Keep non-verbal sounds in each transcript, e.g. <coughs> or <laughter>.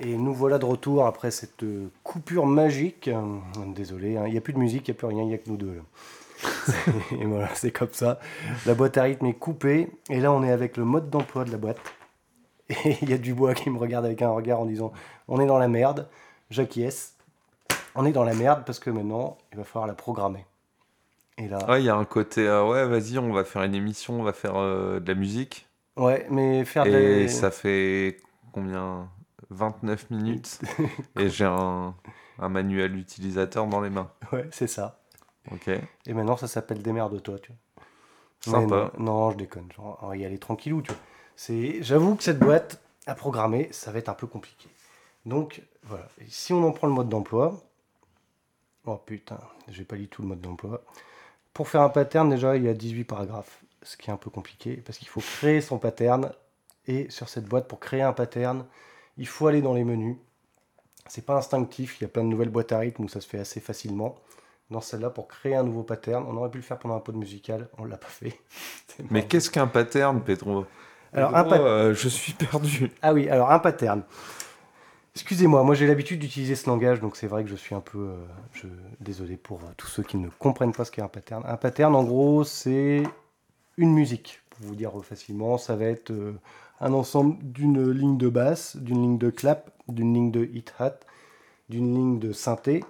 Et nous voilà de retour après cette coupure magique. Désolé, hein, il n'y a plus de musique, il n'y a plus rien, il n'y a que nous deux. <laughs> et voilà, c'est comme ça. La boîte à rythme est coupée. Et là, on est avec le mode d'emploi de la boîte. Et il y a Dubois qui me regarde avec un regard en disant On est dans la merde. J'acquiesce. On est dans la merde parce que maintenant, il va falloir la programmer. Et là. Ouais, il y a un côté euh, Ouais, vas-y, on va faire une émission, on va faire euh, de la musique. Ouais, mais faire de Et ça fait combien? 29 minutes. <laughs> et j'ai un, un manuel utilisateur dans les mains. Ouais, c'est ça. Ok. Et maintenant, ça s'appelle Démerde-toi, tu vois. Sympa. Non, je déconne. on va y aller tranquillou, tu vois. C'est, j'avoue que cette boîte à programmer, ça va être un peu compliqué. Donc, voilà. si on en prend le mode d'emploi, oh putain, j'ai pas lu tout le mode d'emploi. Pour faire un pattern, déjà, il y a 18 paragraphes, ce qui est un peu compliqué, parce qu'il faut créer son pattern. Et sur cette boîte, pour créer un pattern, il faut aller dans les menus. C'est pas instinctif, il y a plein de nouvelles boîtes à rythme où ça se fait assez facilement dans celle-là pour créer un nouveau pattern. On aurait pu le faire pendant un pot de musical, on l'a pas fait. <laughs> Mais qu'est-ce qu'un pattern, Pedro? Alors, un euh, je suis perdu. Ah oui, alors un pattern. Excusez-moi, moi, j'ai l'habitude d'utiliser ce langage, donc c'est vrai que je suis un peu euh, je... désolé pour euh, tous ceux qui ne comprennent pas ce qu'est un pattern. Un pattern, en gros, c'est une musique, pour vous dire facilement. Ça va être un ensemble d'une ligne de basse, d'une ligne de clap, d'une ligne de hit-hat, d'une ligne de synthé,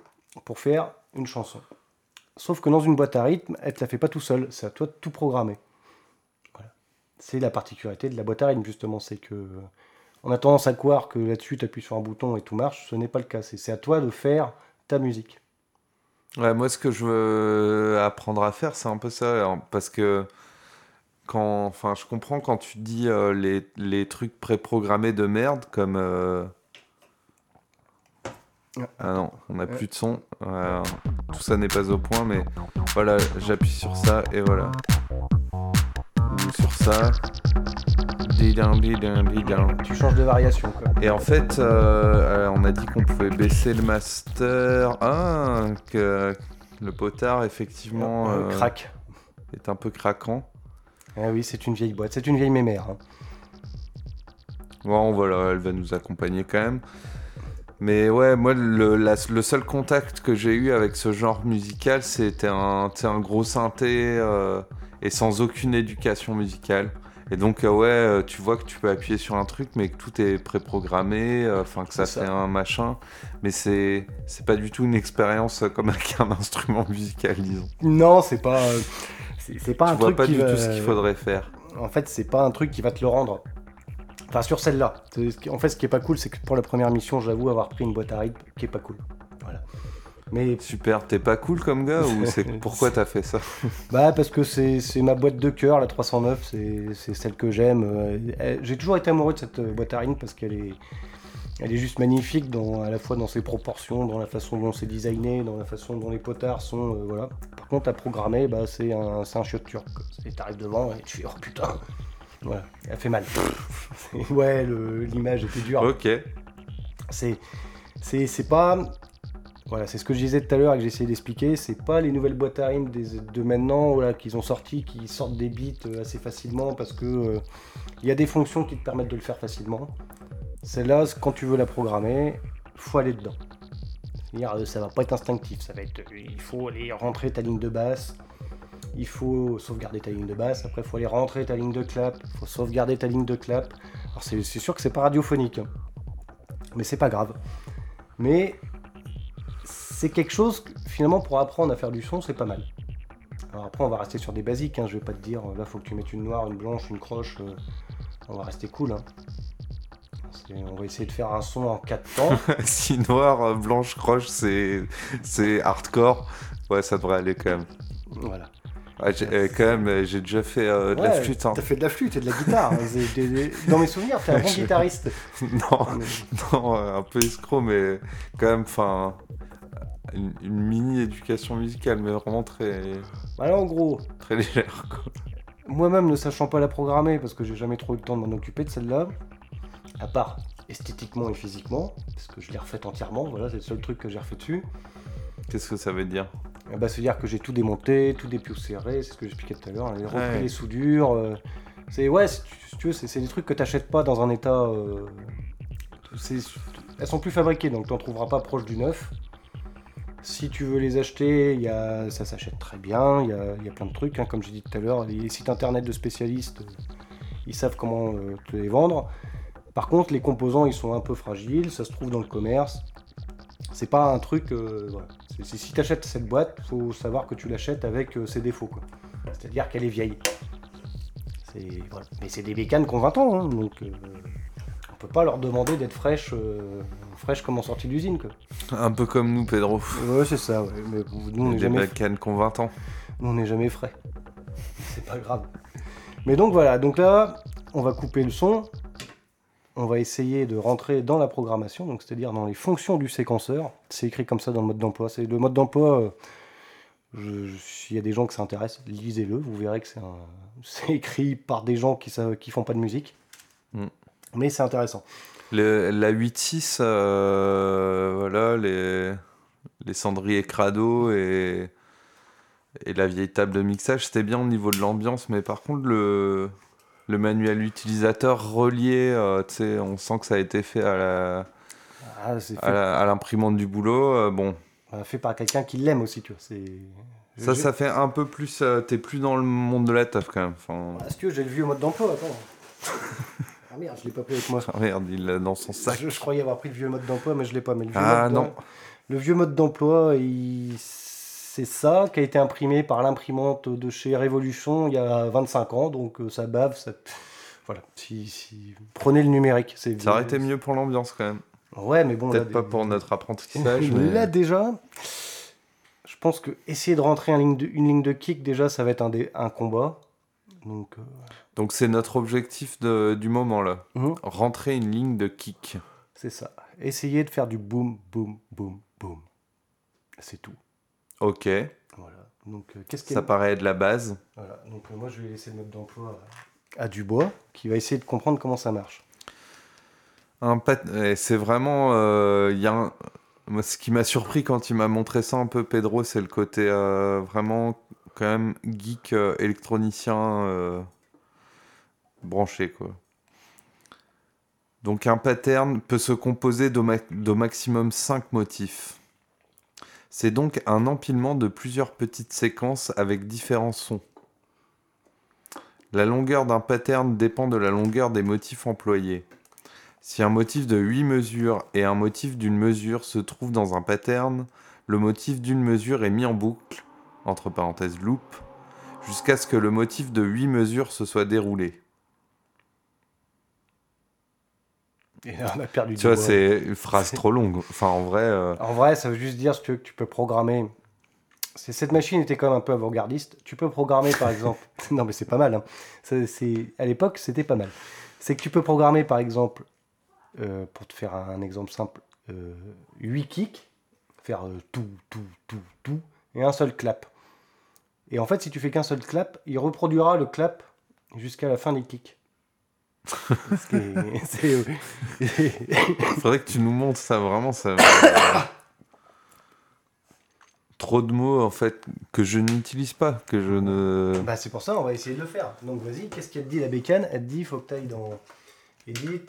pour faire une chanson. Sauf que dans une boîte à rythme, elle ne la fait pas tout seul, c'est à toi de tout programmer. C'est la particularité de la boîte à rythme, justement, c'est que on a tendance à croire que là-dessus, tu appuies sur un bouton et tout marche. Ce n'est pas le cas. C'est à toi de faire ta musique. Moi, ce que je veux apprendre à faire, c'est un peu ça. Parce que quand, enfin, je comprends quand tu dis euh, les, les, trucs préprogrammés de merde, comme euh, ah non, on n'a plus de son. tout ça n'est pas au point, mais voilà, j'appuie sur ça et voilà. Ou sur ça. Tu changes de variation quoi. Et en fait, euh, on a dit qu'on pouvait baisser le master. Ah, que le potard effectivement craque. Est un peu craquant. Ah oui, c'est une vieille boîte, c'est une vieille mémère. Hein. Bon, voilà, elle va nous accompagner quand même. Mais ouais, moi, le, le seul contact que j'ai eu avec ce genre musical, c'était un, un gros synthé euh, et sans aucune éducation musicale. Et donc, euh, ouais, euh, tu vois que tu peux appuyer sur un truc, mais que tout est préprogrammé, enfin, que ça, fait un machin. Mais c'est pas du tout une expérience comme avec un <laughs> instrument musical, disons. Non, c'est pas. C'est pas tu un vois truc pas du tout ce qu'il faudrait faire. En fait, c'est pas un truc qui va te le rendre. Enfin, sur celle-là. En fait, ce qui est pas cool, c'est que pour la première mission, j'avoue avoir pris une boîte à rythme qui est pas cool. Voilà. Mais... Super, t'es pas cool comme gars ou c'est <laughs> pourquoi t'as fait ça? <laughs> Bah parce que c'est ma boîte de cœur, la 309, c'est celle que j'aime. Euh, j'ai toujours été amoureux de cette euh, boîte à rythme parce qu'elle est, elle est juste magnifique dans, à la fois dans ses proportions, dans la façon dont c'est designé, dans la façon dont les potards sont. Euh, voilà. Par contre, à programmer, bah, c'est un, un chiot turc. T'arrives devant et tu fais oh putain voilà, elle fait mal. <laughs> ouais, l'image était dure. Ok. C'est, c'est, pas. Voilà, c'est ce que je disais tout à l'heure et que j'essayais d'expliquer. C'est pas les nouvelles boîtes à rimes de maintenant voilà, qu'ils ont sorti, qui sortent des bits euh, assez facilement parce que euh, il y a des fonctions qui te permettent de le faire facilement. Celle-là, quand tu veux la programmer, faut aller dedans. C'est-à-dire, euh, ça va pas être instinctif. Ça va être, il faut aller rentrer ta ligne de basse, il faut sauvegarder ta ligne de basse, après il faut aller rentrer ta ligne de clap, il faut sauvegarder ta ligne de clap. Alors c'est sûr que c'est pas radiophonique, hein. mais c'est pas grave. Mais c'est quelque chose, finalement, pour apprendre à faire du son, c'est pas mal. Alors après, on va rester sur des basiques, hein. je vais pas te dire, là, faut que tu mettes une noire, une blanche, une croche, euh, on va rester cool. Hein. On va essayer de faire un son en 4 temps. <laughs> si noir, blanche, croche, c'est hardcore, ouais, ça devrait aller quand même. Voilà. Ah, euh, quand même, euh, j'ai déjà fait euh, de la flûte. Hein. T'as fait de la flûte et de la guitare. Hein. Dans mes souvenirs, t'es un bon <laughs> guitariste. <laughs> non, non, un peu escroc, mais quand même, enfin, une, mini éducation musicale, mais vraiment très. Voilà, en gros. Très légère, Moi-même, ne sachant pas la programmer, parce que j'ai jamais trop eu le temps de m'en occuper de celle-là, à part esthétiquement et physiquement, parce que je l'ai refaite entièrement, voilà, c'est le seul truc que j'ai refait dessus. Qu'est-ce que ça veut dire bah, C'est-à-dire que j'ai tout démonté, tout dépoussiéré, c'est ce que j'expliquais tout à l'heure, j'ai repris les soudures. Euh, c'est ouais, tu, veux, c'est des trucs que tu n'achètes pas dans un état. Euh, elles sont plus fabriquées, donc tu n'en trouveras pas proche du neuf. Si tu veux les acheter, y a, ça s'achète très bien, il y a, y a, plein de trucs, hein, comme j'ai dit tout à l'heure, les sites internet de spécialistes, ils savent comment euh, te les vendre. Par contre, les composants, ils sont un peu fragiles, ça se trouve dans le commerce. C'est pas un truc. Euh, voilà. si tu achètes cette boîte, faut savoir que tu l'achètes avec euh, ses défauts. C'est-à-dire qu'elle est vieille. Mais c'est des bécanes qui ont 20 ans, hein, donc euh, on peut pas leur demander d'être fraîches, fraîches comme en sortie d'usine. Un peu comme nous, Pedro. Ouais, c'est ça. Mais nous, on est des jamais... bécanes qui ont 20 ans. Nous, on n'est jamais frais. <laughs> c'est pas grave. Mais donc voilà, donc là, on va couper le son on va essayer de rentrer dans la programmation, donc c'est-à-dire dans les fonctions du séquenceur. C'est écrit comme ça dans le mode d'emploi. C'est le mode d'emploi. Euh, s'il y a des gens qui s'intéressent, lisez-le. Vous verrez que c'est <laughs> écrit par des gens qui ne qui font pas de musique. Mm. Mais c'est intéressant. la 8.6, euh, voilà, les, les cendriers crado et, et la vieille table de mixage, c'était bien au niveau de l'ambiance, mais par contre, le, le manuel utilisateur relié, euh, on sent que ça a été fait à la, ah, à l'imprimante du boulot. Euh, bon. Fait par quelqu'un qui l'aime aussi, tu vois. Ça, ça fait un peu plus. Euh, t'es plus dans le monde de la teuf quand même. Enfin... Est-ce que j'ai le vieux mode d'emploi Attends. ah merde, je l'ai pas pris avec moi. Ah merde, il l'a dans son sac. Je, croyais avoir pris le vieux mode d'emploi, mais je l'ai pas. Mais le vieux ah non. Le vieux mode d'emploi, il c'est ça qui a été imprimé par l'imprimante de chez Révolution il y a 25 ans, donc euh, ça bave. Ça... <laughs> Voilà, si, prenez le numérique. Ça aurait été mieux pour l'ambiance quand même. Ouais, mais bon. Peut-être pas pour notre apprentissage. <laughs> mais... Là déjà, je pense que essayer de rentrer une ligne de, une ligne de kick, déjà, ça va être un, un combat. Donc, euh, donc c'est notre objectif de, du moment là. Mhm. Rentrer une ligne de kick. C'est ça. Essayer de faire du boom, boom, boom, boom. C'est tout. Ok. Voilà. Donc, euh, qu'est-ce Ça paraît de la base. Voilà. Donc, euh, moi, je vais laisser le mode d'emploi à, Dubois, qui va essayer de comprendre comment ça marche. Un C'est vraiment. Euh, y a Ce qui m'a surpris quand il m'a montré ça un peu, Pedro, c'est le côté vraiment, quand même, geek électronicien branché, quoi. Donc, un pattern peut se composer d'au maximum 5 motifs. C'est donc un empilement de plusieurs petites séquences avec différents sons. La longueur d'un pattern dépend de la longueur des motifs employés. Si un motif de 8 mesures et un motif d'une mesure se trouvent dans un pattern, le motif d'une mesure est mis en boucle, entre parenthèses loop, jusqu'à ce que le motif de 8 mesures se soit déroulé. Et on a perdu Tu vois, c'est une <laughs> phrase trop longue. Enfin, en vrai. Euh, en vrai, ça veut juste dire que tu peux programmer. Cette machine était quand même un peu avant-gardiste. Tu peux programmer, par exemple. <laughs> non, mais c'est pas mal. Hein. C'est... À l'époque, c'était pas mal. C'est que tu peux programmer, par exemple, euh, pour te faire un exemple simple, 8 euh, kicks, faire tout, tout, tout, tout, et un seul clap. Et en fait, si tu fais qu'un seul clap, il reproduira le clap jusqu'à la fin des kicks. Il <laughs> <laughs> Faudrait que tu nous montres ça, vraiment. Ça... <coughs> Trop de mots en fait que je n'utilise pas, que je ne. Bah c'est pour ça, on va essayer de le faire. Donc vas-y, qu'est-ce qu'elle dit la bécane? Elle dit, il faut que tu ailles dans Edit.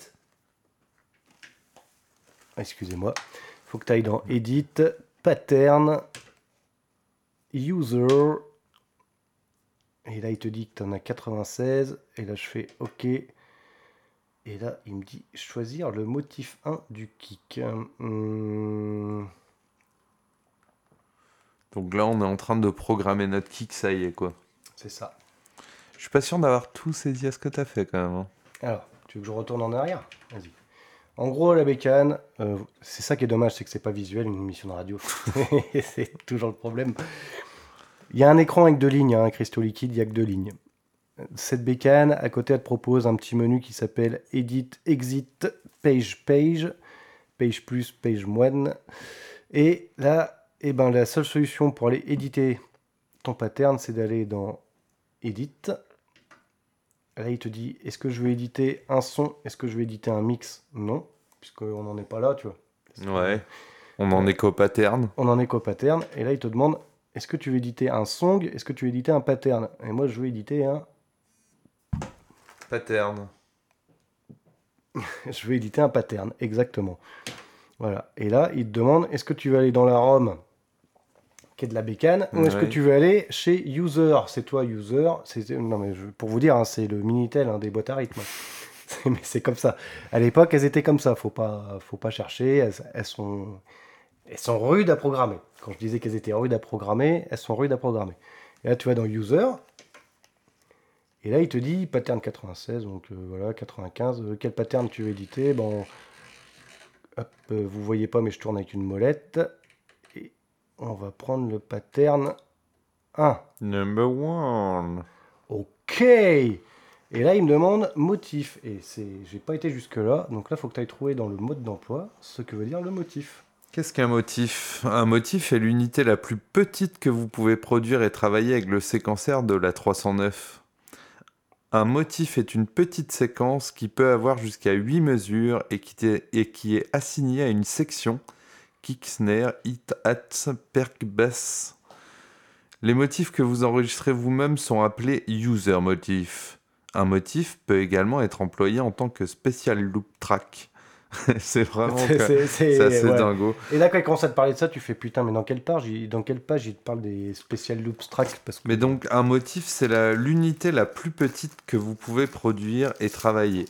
Excusez-moi. Il faut que tu ailles dans Edit, Pattern, User. Et là, il te dit que tu en as 96. Et là, je fais OK. Et là, il me dit choisir le motif 1 du kick. Hum. Donc là, on est en train de programmer notre kick, ça y est, quoi. C'est ça. Je suis pas sûr d'avoir tout saisi à ce que tu as fait, quand même. Hein. Alors, tu veux que je retourne en arrière? Vas-y. En gros, la bécane, euh, c'est ça qui est dommage, c'est que c'est pas visuel, une émission de radio. <laughs> c'est toujours le problème. Il y a un écran avec deux lignes, hein, un cristaux liquide, il n'y a que deux lignes cette bécane, à côté, elle te propose un petit menu qui s'appelle Edit, Exit, Page, Page, Page plus, Page moins. Et là, eh ben, la seule solution pour aller éditer ton pattern, c'est d'aller dans Edit. Là, il te dit est-ce que je veux éditer un son? Est-ce que je veux éditer un mix? Non, puisqu'on n'en est pas là, tu vois. Ouais. On en est qu'au pattern. On en est qu'au pattern. Et là, il te demande est-ce que tu veux éditer un song? Est-ce que tu veux éditer un pattern? Et moi, je veux éditer un Pattern. <laughs> je vais éditer un pattern, exactement. Voilà. Et là, il te demande est-ce que tu veux aller dans la ROM qui est de la bécane ou est-ce que tu veux aller chez User? C'est toi, User. C'est, non, mais je- pour vous dire, hein, c'est le Minitel hein, des boîtes à rythme. <laughs> C'est- mais c'est comme ça. À l'époque, elles étaient comme ça. Faut pas, faut pas chercher. Elles, elles sont, elles sont rudes à programmer. Quand je disais qu'elles étaient rudes à programmer, elles sont rudes à programmer. Et là, tu vas dans User. Et là, il te dit pattern 96, donc euh, voilà, 95. euh, quel pattern tu veux éditer? Bon, hop, euh, vous voyez pas, mais je tourne avec une molette. Et on va prendre le pattern 1. Number one. Ok Et là, il me demande motif. Et c'est, j'ai pas été jusque-là. Donc là, il faut que tu ailles trouver dans le mode d'emploi ce que veut dire le motif. Qu'est-ce qu'un motif? Un motif est l'unité la plus petite que vous pouvez produire et travailler avec le séquenceur de la 309. Un motif est une petite séquence qui peut avoir jusqu'à 8 mesures et qui, est- assignée à une section kick, snare, hit, hats, perc, bass. Les motifs que vous enregistrez vous-même sont appelés user motifs. Un motif peut également être employé en tant que special loop track. <laughs> c'est vraiment C'est- c'est- c'est- c'est assez ouais. dingo. Et là, quand il commence à te parler de ça, tu fais putain, mais dans quelle page dans quelle page il te parle des special loops track parce que Mais donc, un motif, c'est la- l'unité la plus petite que vous pouvez produire et travailler.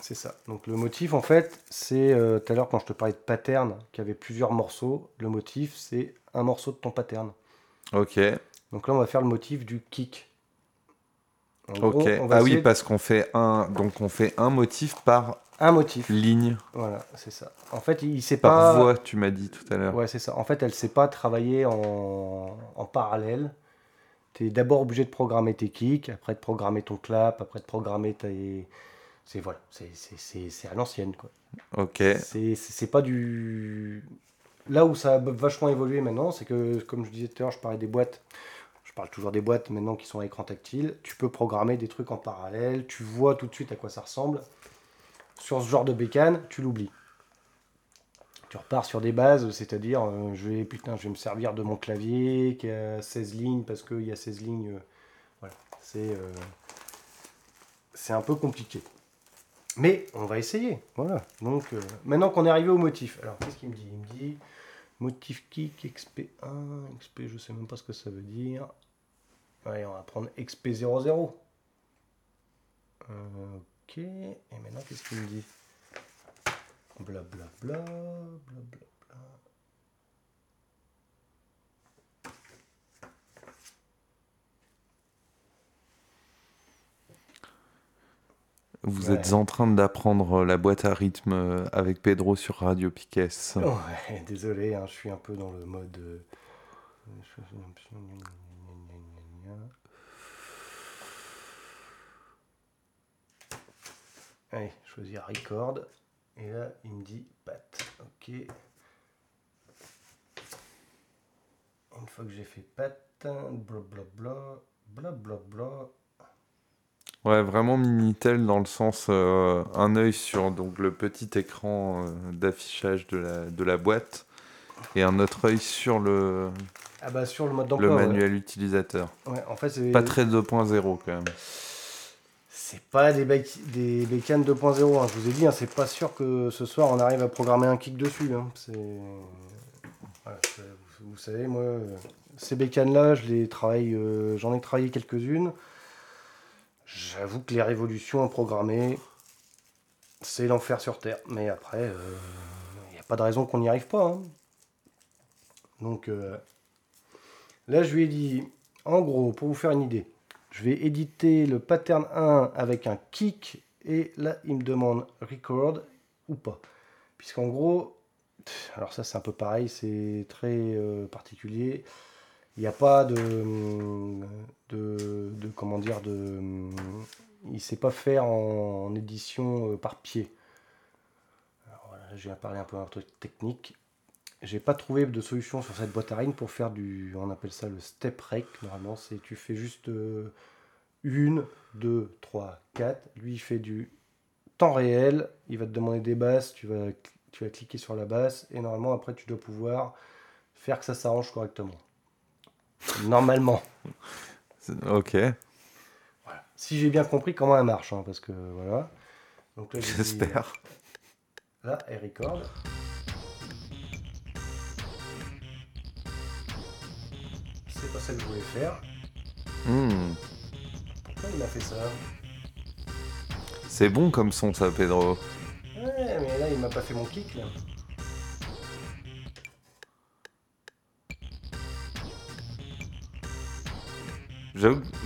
C'est ça. Donc le motif, en fait, c'est euh, tout à l'heure quand je te parlais de pattern, qui avait plusieurs morceaux. Le motif, c'est un morceau de ton pattern. Ok, Donc là, on va faire le motif du kick. En gros, ok. va Ah oui, parce qu'on fait un, donc on fait un motif par un motif. ligne, Voilà, c'est ça. En fait, il, il sait par pas. voix, tu m'as dit tout à l'heure. Ouais, c'est ça. En fait, elle sait pas travailler en, en parallèle. Tu es d'abord obligé de programmer tes kicks, après de programmer ton clap, après de programmer tes. C'est voilà, c'est- à l'ancienne quoi. Ok, c'est pas du. Là où ça a vachement évolué maintenant, c'est que, comme je disais tout à l'heure, je parlais des boîtes. Je parle toujours des boîtes maintenant qui sont à écran tactile. Tu peux programmer des trucs en parallèle. Tu vois tout de suite à quoi ça ressemble. Sur ce genre de bécane, tu l'oublies. Tu repars sur des bases, c'est-à-dire, euh, je vais putain, je vais me servir de mon clavier qui a 16 lignes parce qu'il y a 16 lignes. euh, voilà, c'est euh, c'est un peu compliqué. Mais on va essayer. Voilà. Donc maintenant qu'on est arrivé au motif. Alors qu'est-ce qu'il me dit? Il me dit motif kick XP1, XP, je sais même pas ce que ça veut dire. Allez, on va prendre XP00. Euh, ok. Et maintenant qu'est-ce qu'il me dit Blablabla. Bla, bla, bla, bla. vous Ouais. êtes en train d'apprendre la boîte à rythme euh, avec Pedro sur Radio Piques. Ouais, désolé, hein, je suis un peu dans le mode. Allez, choisir record. Et là, il me dit pat. Ok. Une fois que j'ai fait pat, blablabla, blablabla. Ouais, vraiment Minitel dans le sens euh, un œil sur donc le petit écran euh, d'affichage de la, de la boîte et un autre œil sur le, Ah bah sur le mode le d'emploi. ouais. manuel utilisateur. Ouais, en fait, Pas très 2.0 quand même. C'est pas des, des bécanes 2.0, hein, je vous ai dit, hein, c'est pas sûr que ce soir on arrive à programmer un kick dessus. hein, vous, savez, moi, euh, ces bécanes-là, euh, j'en ai travaillé quelques-unes. J'avoue que les révolutions à programmer, c'est l'enfer sur Terre. Mais après, il n'y a pas de raison qu'on n'y arrive pas. Donc euh, là, je lui ai dit, en gros, pour vous faire une idée, je vais éditer le pattern 1 avec un kick et là il me demande record ou pas. Puisqu'en gros, alors ça c'est un peu pareil, c'est très euh, particulier. Il n'y a pas de, de, comment dire de il sait pas faire en, édition euh, par pied. Alors voilà, viens parler un peu un truc technique. J'ai pas trouvé de solution sur cette boîte à rythme pour faire du, on appelle ça le step rec. Normalement, c'est tu fais juste euh, une, deux, trois, quatre. Lui, il fait du temps réel. Il va te demander des basses. Tu vas, tu vas cliquer sur la basse et normalement après tu dois pouvoir faire que ça s'arrange correctement. Normalement. Ok, Voilà. Si j'ai bien compris comment elle marche, hein, parce que voilà. J'espère. Là, elle record. C'est ce que je voulais faire. Hmm. Pourquoi il m'a fait ça C'est bon comme son, ça, Pedro. Ouais, mais là, il m'a pas fait mon kick, là.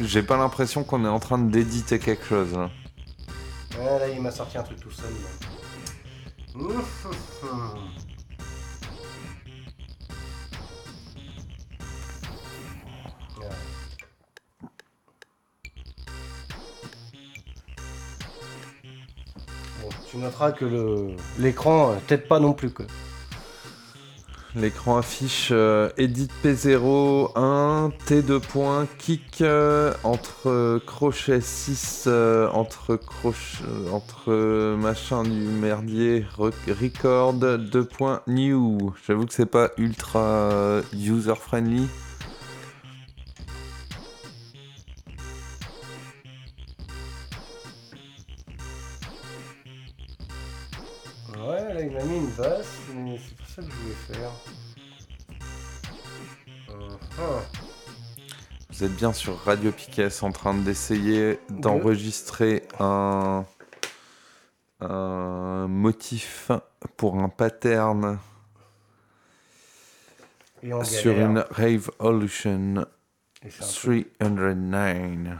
J'ai pas l'impression qu'on est en train d'éditer quelque chose. là. Ouais, là, il m'a sorti un truc tout seul, là. Tu noteras que l'écran t'aide pas non plus quoi. L'écran affiche euh, Edit P0, 1, T2 points, kick euh, entre euh, crochet 6, euh, entre crochet, entre machin du merdier, re- record, 2 points, new. J'avoue que c'est pas ultra user friendly. C'est pas ça que je voulais faire. Uh-huh. Vous êtes bien sur Radio Piquet en train d'essayer d'enregistrer un, un motif pour un pattern Et on sur galère. une Rave Evolution Et, c'est un truc- 309.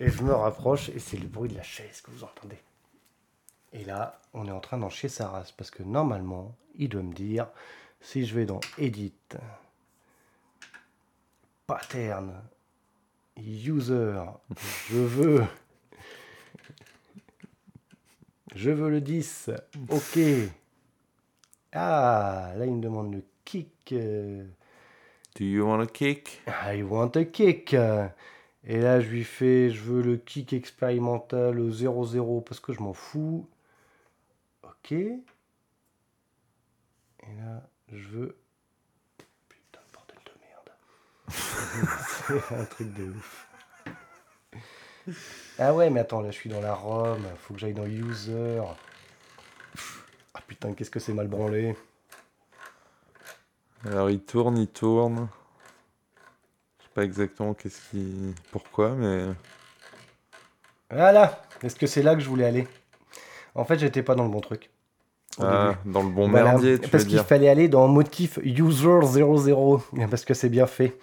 et je me rapproche et c'est le bruit de la chaise que vous entendez. Et là, on est en train d'en chier sa race parce que normalement, il doit me dire si je vais dans Edit, Pattern, User, je veux. Je veux le 10. Ok. Ah, là, il me demande le kick. Do you want a kick? I want a kick. Et là, je lui fais, je veux le kick expérimental au 0-0 parce que je m'en fous. Ok. Et là, je veux. Putain, bordel de merde. <laughs> C'est un truc de ouf. Ah ouais, mais attends, là, je suis dans la ROM. Faut que j'aille dans User. Ah putain, qu'est-ce que c'est mal branlé. Alors il tourne, il tourne. Je sais pas exactement qu'est-ce qui. Pourquoi, mais. Voilà. Est-ce que c'est là que je voulais aller? En fait, j'étais pas dans le bon truc. Ah, dans le bon Voilà, merdier, tu parce qu'il fallait aller dans motif user 00 <laughs> parce que c'est bien fait.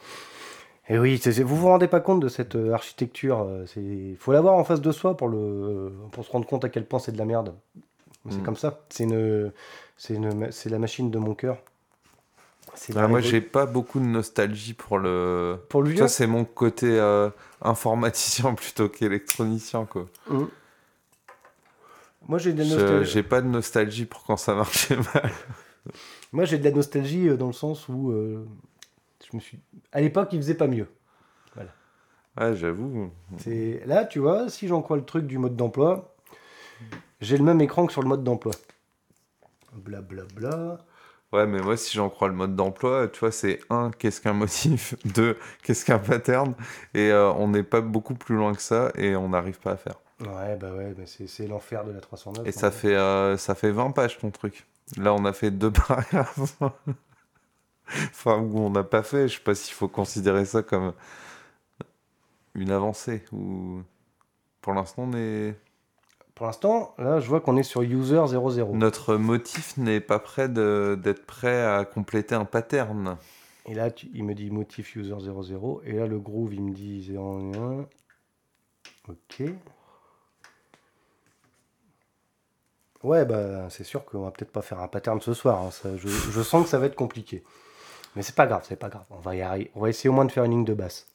Et oui, vous vous rendez pas compte de cette euh, architecture. euh, C'est, faut l'avoir en face de soi pour le, pour se rendre compte à quel point c'est de la merde. C'est Mm. comme ça. C'est une, une, la machine de mon cœur. Ah, moi, j'ai pas beaucoup de nostalgie pour le. pour le vieux. Ça, c'est mon côté euh, <laughs> informaticien plutôt qu'électronicien, quoi. Mm. Moi j'ai de la nostalgie. J'ai pas de nostalgie pour quand ça marchait <laughs> mal. Moi j'ai de la nostalgie euh, dans le sens où euh, je me suis. À l'époque, il faisait pas mieux. Ouais, j'avoue. C'est là, tu vois, si j'en crois le truc du mode d'emploi, j'ai le même écran que sur le mode d'emploi. Blablabla. Ouais, mais moi, si j'en crois le mode d'emploi, tu vois, c'est un, qu'est-ce qu'un motif <laughs> Deux, qu'est-ce qu'un pattern Et euh, on n'est pas beaucoup plus loin que ça et on n'arrive pas à faire. Ouais, bah ouais, mais c'est l'enfer de la 309. Et en ça fait, euh, ça fait 20 pages ton truc. Là, on a fait deux paragraphes. <laughs> enfin, où on n'a pas fait. Je sais pas s'il faut considérer ça comme une avancée. Ou pour l'instant, on est... Pour l'instant, là, je vois qu'on est sur user 00. notre motif n'est pas prêt d'être prêt à compléter un pattern. Et là, tu- il me dit motif user 00. Et là, le groove, il me dit 01. Ok. Ouais, bah, c'est sûr qu'on va peut-être pas faire un pattern ce soir. hein, ça, je, je sens que ça va être compliqué. Mais c'est pas grave, c'est pas grave. On va y arriver. On va essayer au moins de faire une ligne de basse.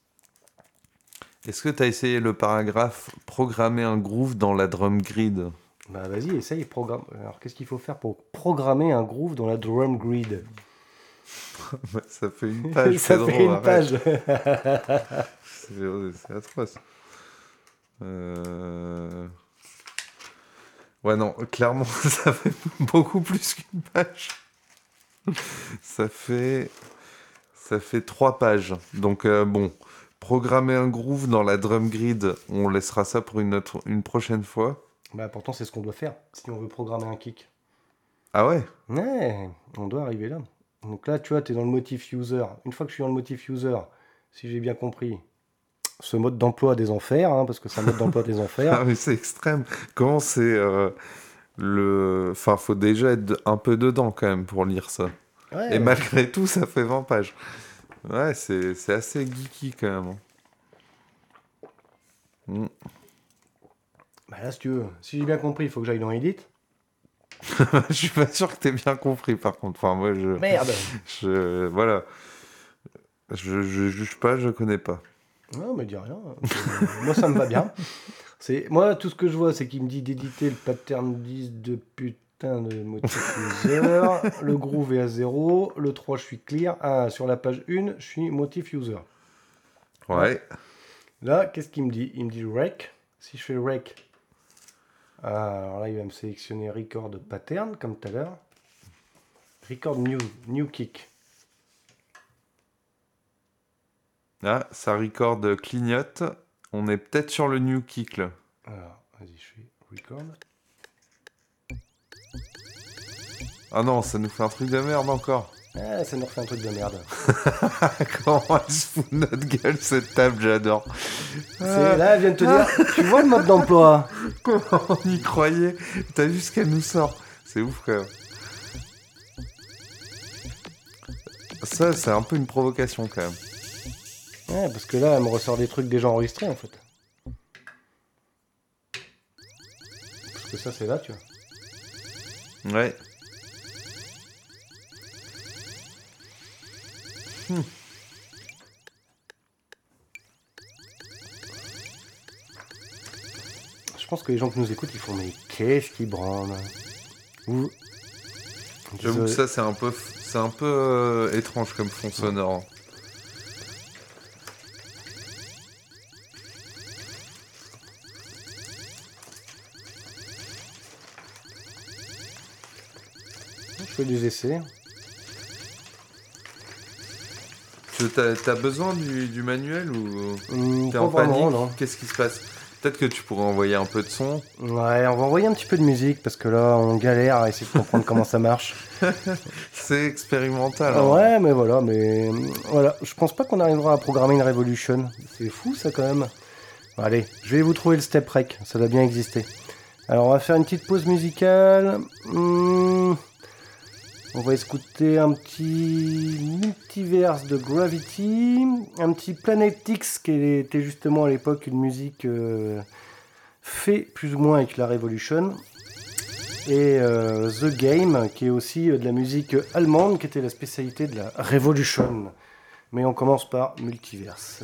Est-ce que tu as essayé le paragraphe programmer un groove dans la drum grid Bah, vas-y, essaye. Programme. Alors, qu'est-ce qu'il faut faire pour programmer un groove dans la drum grid? <laughs> Ça fait une page. <laughs> Ça fait une arrête. page. <laughs> C'est c'est atroce. Euh... Ouais, non, clairement, <laughs> ça fait beaucoup plus qu'une page. Ça fait... Ça fait trois pages. Donc, euh, bon, programmer un groove dans la drum grid, on laissera ça pour une, autre, une prochaine fois. bah, pourtant, c'est ce qu'on doit faire si on veut programmer un kick. Ah ouais? Ouais, on doit arriver là. Donc là, tu vois, tu es dans le motif user. Une fois que je suis dans le motif user, si j'ai bien compris, ce mode d'emploi des enfers, hein, parce que c'est un mode d'emploi des <laughs> enfers. Ah, mais c'est extrême. Comment c'est. euh, le... Enfin, faut déjà être un peu dedans quand même pour lire ça. Ouais, Et malgré tout, ça fait 20 pages. Ouais, c'est c'est assez geeky quand même. hein. Mm. bah là, si tu veux, si j'ai bien compris, il faut que j'aille dans Edit. <laughs> je suis pas sûr que t'aies bien compris par contre. Enfin, moi, je. Merde <laughs> je voilà. Je, je juge pas, je connais pas. Non, mais dis rien. Euh, moi, ça me va bien. C'est Moi, tout ce que je vois, c'est qu'il me dit d'éditer le pattern 10 de putain de motif user. le groove est à 0. Le 3, je suis clear. Ah, sur la page 1, je suis motif user. Ouais. Là, qu'est-ce qu'il me dit? Il me dit rec. Si je fais rec, ah, alors là, il va me sélectionner record pattern, comme tout à l'heure. Record new, new kick. Ah, ça record clignote. On est peut-être sur le new kick là. Alors, vas-y, je fais record. Ah non, ça nous fait un truc de merde encore. Ah, ça nous refait un truc de merde. <laughs> Comment elle se fout de notre gueule cette table, j'adore. C'est- Là, elle vient de te dire, tu vois le mode d'emploi? <laughs> Comment on y croyait? T'as vu ce qu'elle nous sort? C'est ouf quand même. Ça, c'est un peu une provocation quand même. Ouais, parce que là, elle me ressort des trucs déjà enregistrés, en fait. Parce que ça, c'est là, tu vois. Ouais. Je pense que les gens qui nous écoutent, ils font, mais qu'est-ce qui branle Ou... J'avoue que ça, c'est un peu, c'est un peu euh, étrange comme fond sonore. Des essais. Tu t'as, t'as besoin du, du manuel ou Hum, t'es en panique? non. Qu'est-ce qui se passe? Peut-être que tu pourrais envoyer un peu de son. Ouais, on va envoyer un petit peu de musique, parce que là, on galère à essayer de comprendre comment ça marche. <laughs> C'est expérimental. hein. Ouais, mais voilà, mais voilà, je pense pas qu'on arrivera à programmer une Revolution. C'est fou ça quand même. Allez, je vais vous trouver le step rec, ça doit bien exister. Alors on va faire une petite pause musicale. Hum, on va écouter un petit multiverse de Gravity, un petit Planet X qui était justement à l'époque une musique euh, fait plus ou moins avec la Revolution et euh, The Game, qui est aussi euh, de la musique allemande, qui était la spécialité de la Revolution. Mais on commence par Multiverse.